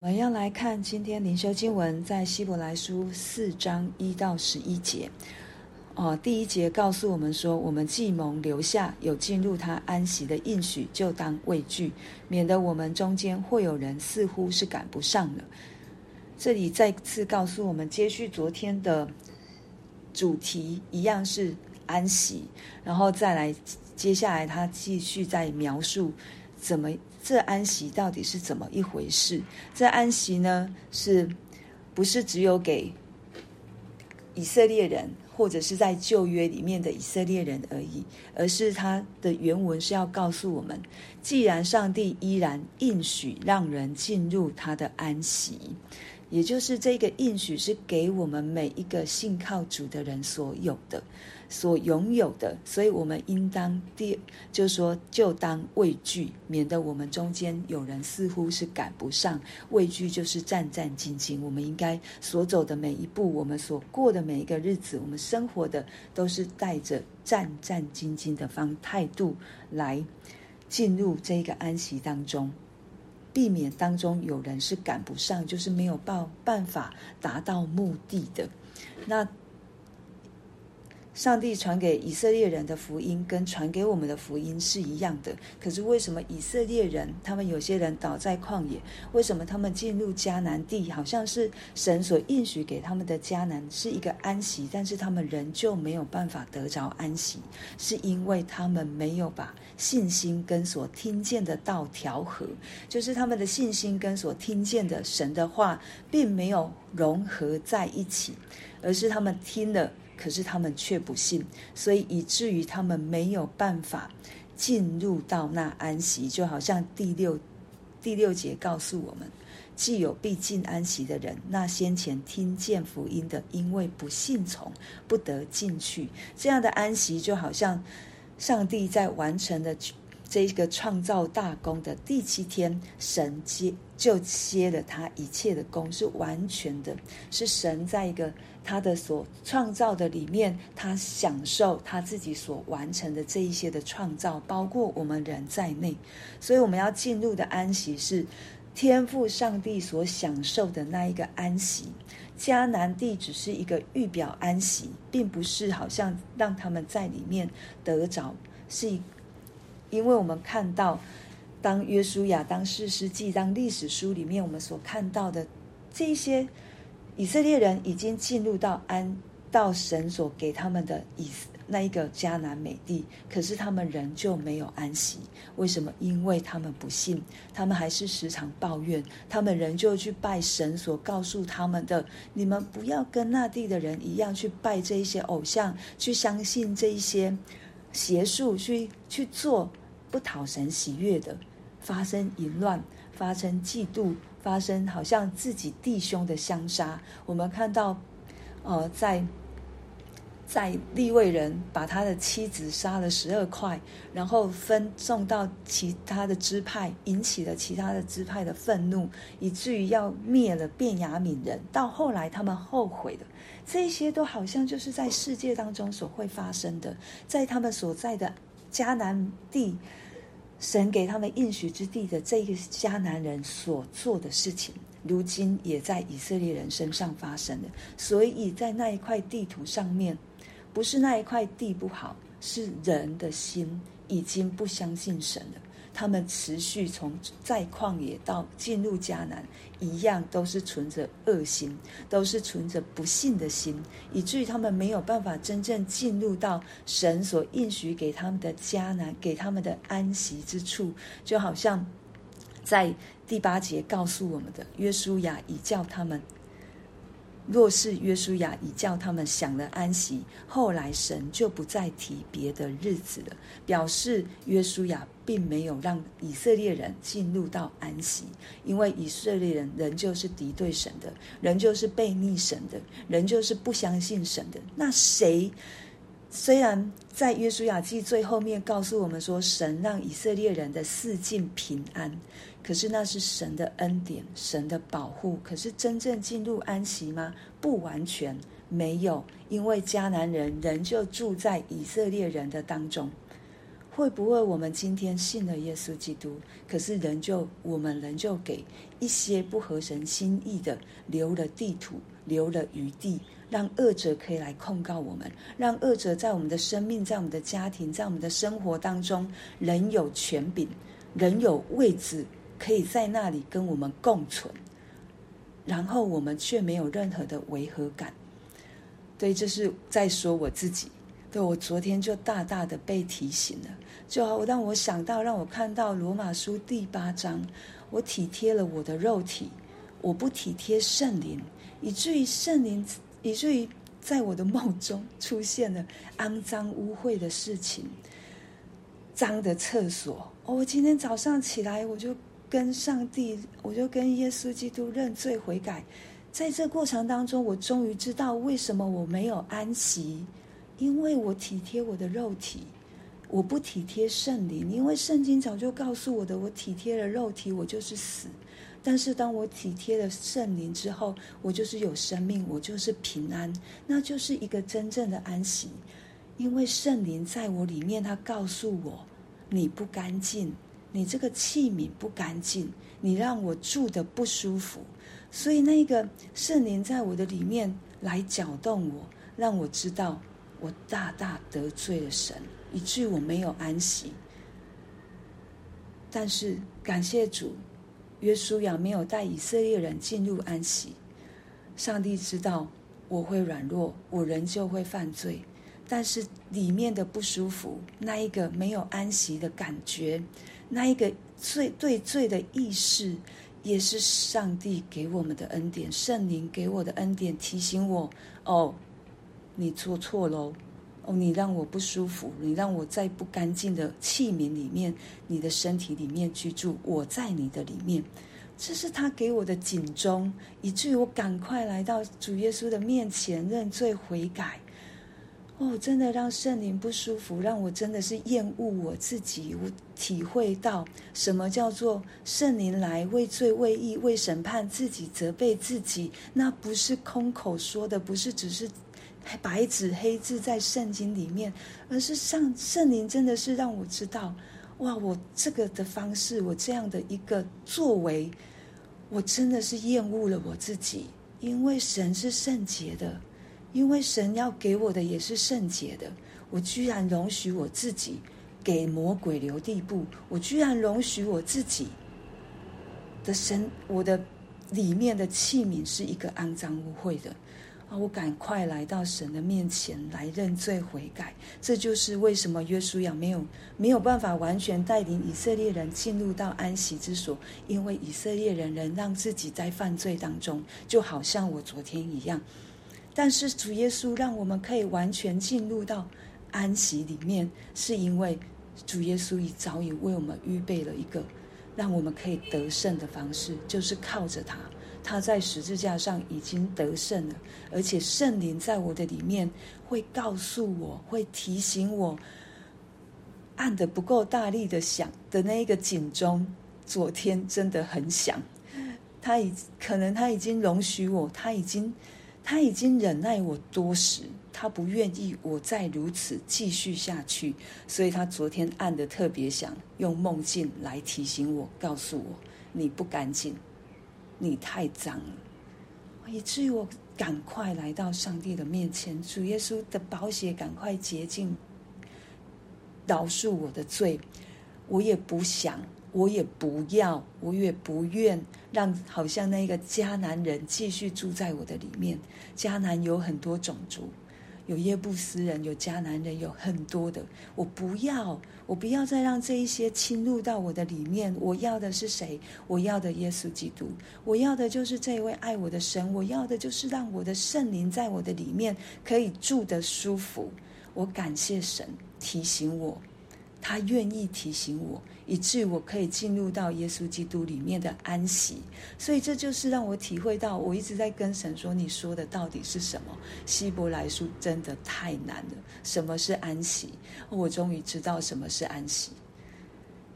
我们要来看今天灵修经文，在希伯来书四章一到十一节。哦，第一节告诉我们说，我们既蒙留下有进入他安息的应许，就当畏惧，免得我们中间或有人似乎是赶不上了。这里再次告诉我们，接续昨天的主题一样是安息，然后再来接下来他继续在描述怎么。这安息到底是怎么一回事？这安息呢，是不是只有给以色列人，或者是在旧约里面的以色列人而已？而是它的原文是要告诉我们，既然上帝依然应许让人进入他的安息。也就是这个应许是给我们每一个信靠主的人所有的、所拥有的，所以我们应当第，就说，就当畏惧，免得我们中间有人似乎是赶不上。畏惧就是战战兢兢，我们应该所走的每一步，我们所过的每一个日子，我们生活的都是带着战战兢兢的方态度来进入这个安息当中。避免当中有人是赶不上，就是没有办办法达到目的的。那上帝传给以色列人的福音跟传给我们的福音是一样的，可是为什么以色列人他们有些人倒在旷野？为什么他们进入迦南地，好像是神所应许给他们的迦南是一个安息，但是他们仍旧没有办法得着安息，是因为他们没有把信心跟所听见的道调和，就是他们的信心跟所听见的神的话并没有融合在一起，而是他们听了。可是他们却不信，所以以至于他们没有办法进入到那安息。就好像第六第六节告诉我们：既有必进安息的人，那先前听见福音的，因为不信从，不得进去。这样的安息，就好像上帝在完成了这个创造大功的第七天，神接就接了他一切的功，是完全的，是神在一个。他的所创造的里面，他享受他自己所完成的这一些的创造，包括我们人在内。所以我们要进入的安息是天赋上帝所享受的那一个安息。迦南地只是一个预表安息，并不是好像让他们在里面得着。是因为我们看到，当约书亚、当士师记、当历史书里面我们所看到的这些。以色列人已经进入到安到神所给他们的以那一个迦南美地，可是他们仍旧没有安息。为什么？因为他们不信，他们还是时常抱怨，他们仍旧去拜神所告诉他们的：你们不要跟那地的人一样去拜这一些偶像，去相信这一些邪术，去去做不讨神喜悦的，发生淫乱，发生嫉妒。发生好像自己弟兄的相杀，我们看到，呃，在在利未人把他的妻子杀了十二块，然后分送到其他的支派，引起了其他的支派的愤怒，以至于要灭了便雅悯人。到后来他们后悔了，这些都好像就是在世界当中所会发生的，在他们所在的迦南地。神给他们应许之地的这个迦南人所做的事情，如今也在以色列人身上发生了。所以在那一块地图上面，不是那一块地不好，是人的心已经不相信神了。他们持续从在旷野到进入迦南，一样都是存着恶心，都是存着不信的心，以至于他们没有办法真正进入到神所应许给他们的迦南，给他们的安息之处。就好像在第八节告诉我们的，约书亚已叫他们。若是约书亚已叫他们享了安息，后来神就不再提别的日子了，表示约书亚并没有让以色列人进入到安息，因为以色列人仍旧是敌对神的，仍旧是悖逆神的，仍旧是不相信神的。那谁？虽然在约书亚记最后面告诉我们说，神让以色列人的四境平安。可是那是神的恩典，神的保护。可是真正进入安息吗？不完全没有，因为迦南人仍旧住在以色列人的当中。会不会我们今天信了耶稣基督，可是仍旧我们仍旧给一些不合神心意的留了地土，留了余地，让恶者可以来控告我们，让恶者在我们的生命、在我们的家庭、在我们的生活当中，仍有权柄，仍有位置，可以在那里跟我们共存，然后我们却没有任何的违和感。对，这是在说我自己。对，我昨天就大大的被提醒了，就好让我想到，让我看到罗马书第八章，我体贴了我的肉体，我不体贴圣灵，以至于圣灵，以至于在我的梦中出现了肮脏污秽的事情，脏的厕所。哦，我今天早上起来，我就跟上帝，我就跟耶稣基督认罪悔改，在这过程当中，我终于知道为什么我没有安息。因为我体贴我的肉体，我不体贴圣灵。因为圣经早就告诉我的，我体贴了肉体，我就是死。但是当我体贴了圣灵之后，我就是有生命，我就是平安，那就是一个真正的安息。因为圣灵在我里面，他告诉我，你不干净，你这个器皿不干净，你让我住的不舒服。所以那个圣灵在我的里面来搅动我，让我知道。我大大得罪了神，以至于我没有安息。但是感谢主，约书亚没有带以色列人进入安息。上帝知道我会软弱，我仍旧会犯罪。但是里面的不舒服，那一个没有安息的感觉，那一个罪对罪的意识，也是上帝给我们的恩典，圣灵给我的恩典，提醒我哦。你做错喽，哦，你让我不舒服，你让我在不干净的器皿里面，你的身体里面居住，我在你的里面，这是他给我的警钟，以至于我赶快来到主耶稣的面前认罪悔改。哦，真的让圣灵不舒服，让我真的是厌恶我自己，我体会到什么叫做圣灵来为罪、为义、为审判自己、责备自己，那不是空口说的，不是只是。白纸黑字在圣经里面，而是上圣灵真的是让我知道，哇，我这个的方式，我这样的一个作为，我真的是厌恶了我自己，因为神是圣洁的，因为神要给我的也是圣洁的，我居然容许我自己给魔鬼留地步，我居然容许我自己的神，我的里面的器皿是一个肮脏污秽的。啊！我赶快来到神的面前来认罪悔改，这就是为什么约书亚没有没有办法完全带领以色列人进入到安息之所，因为以色列人仍让自己在犯罪当中，就好像我昨天一样。但是主耶稣让我们可以完全进入到安息里面，是因为主耶稣已早已为我们预备了一个让我们可以得胜的方式，就是靠着他。他在十字架上已经得胜了，而且圣灵在我的里面会告诉我，会提醒我，按的不够大力的响的那一个警钟，昨天真的很响。他已可能他已经容许我，他已经他已经忍耐我多时，他不愿意我再如此继续下去，所以他昨天按的特别响，用梦境来提醒我，告诉我你不干净。你太脏了，以至于我赶快来到上帝的面前，主耶稣的宝血赶快洁净，饶恕我的罪。我也不想，我也不要，我也不愿让好像那个迦南人继续住在我的里面。迦南有很多种族。有耶布斯人，有迦南人，有很多的。我不要，我不要再让这一些侵入到我的里面。我要的是谁？我要的耶稣基督。我要的就是这一位爱我的神。我要的就是让我的圣灵在我的里面可以住得舒服。我感谢神提醒我。他愿意提醒我，以至于我可以进入到耶稣基督里面的安息。所以这就是让我体会到，我一直在跟神说：“你说的到底是什么？”希伯来书真的太难了。什么是安息？我终于知道什么是安息，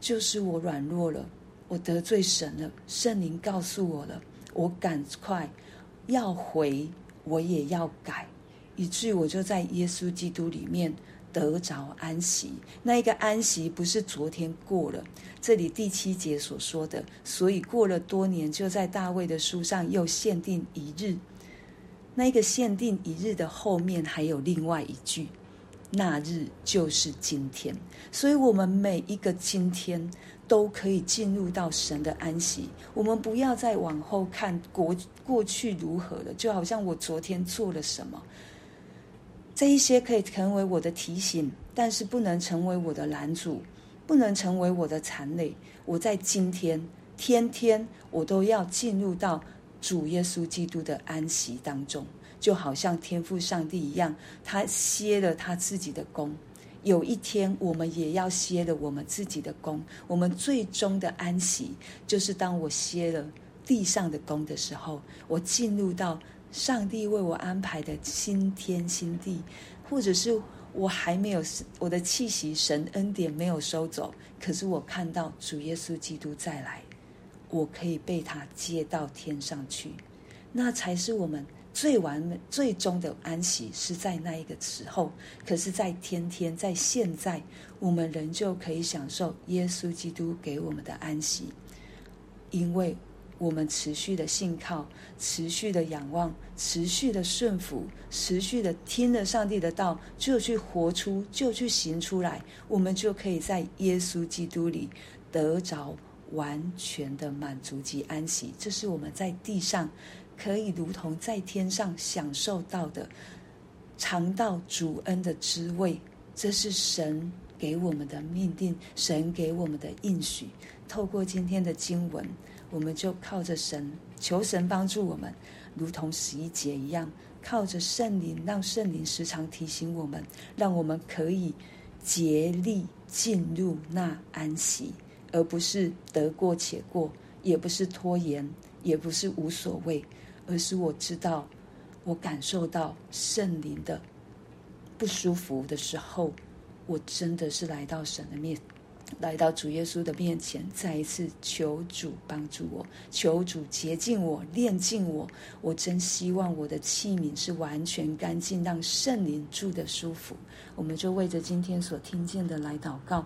就是我软弱了，我得罪神了，圣灵告诉我了，我赶快要回，我也要改，以至于我就在耶稣基督里面。得着安息。那一个安息不是昨天过了，这里第七节所说的，所以过了多年，就在大卫的书上又限定一日。那个限定一日的后面还有另外一句，那日就是今天。所以，我们每一个今天都可以进入到神的安息。我们不要再往后看过过去如何了，就好像我昨天做了什么。这一些可以成为我的提醒，但是不能成为我的拦阻，不能成为我的残累。我在今天天天，我都要进入到。主耶稣基督的安息当中，就好像天父上帝一样，他歇了他自己的工。有一天，我们也要歇了我们自己的工。我们最终的安息，就是当我歇了地上的工的时候，我进入到上帝为我安排的新天新地，或者是我还没有我的气息，神恩典没有收走，可是我看到主耶稣基督再来。我可以被他接到天上去，那才是我们最完美、最终的安息，是在那一个时候。可是，在天天，在现在，我们仍旧可以享受耶稣基督给我们的安息，因为我们持续的信靠、持续的仰望、持续的顺服、持续的听了上帝的道，就去活出，就去行出来，我们就可以在耶稣基督里得着。完全的满足及安息，这是我们在地上可以如同在天上享受到的，尝到主恩的滋味。这是神给我们的命定，神给我们的应许。透过今天的经文，我们就靠着神，求神帮助我们，如同十一节一样，靠着圣灵，让圣灵时常提醒我们，让我们可以竭力进入那安息。而不是得过且过，也不是拖延，也不是无所谓，而是我知道，我感受到圣灵的不舒服的时候，我真的是来到神的面，来到主耶稣的面前，再一次求主帮助我，求主洁净我，炼净我。我真希望我的器皿是完全干净，让圣灵住的舒服。我们就为着今天所听见的来祷告。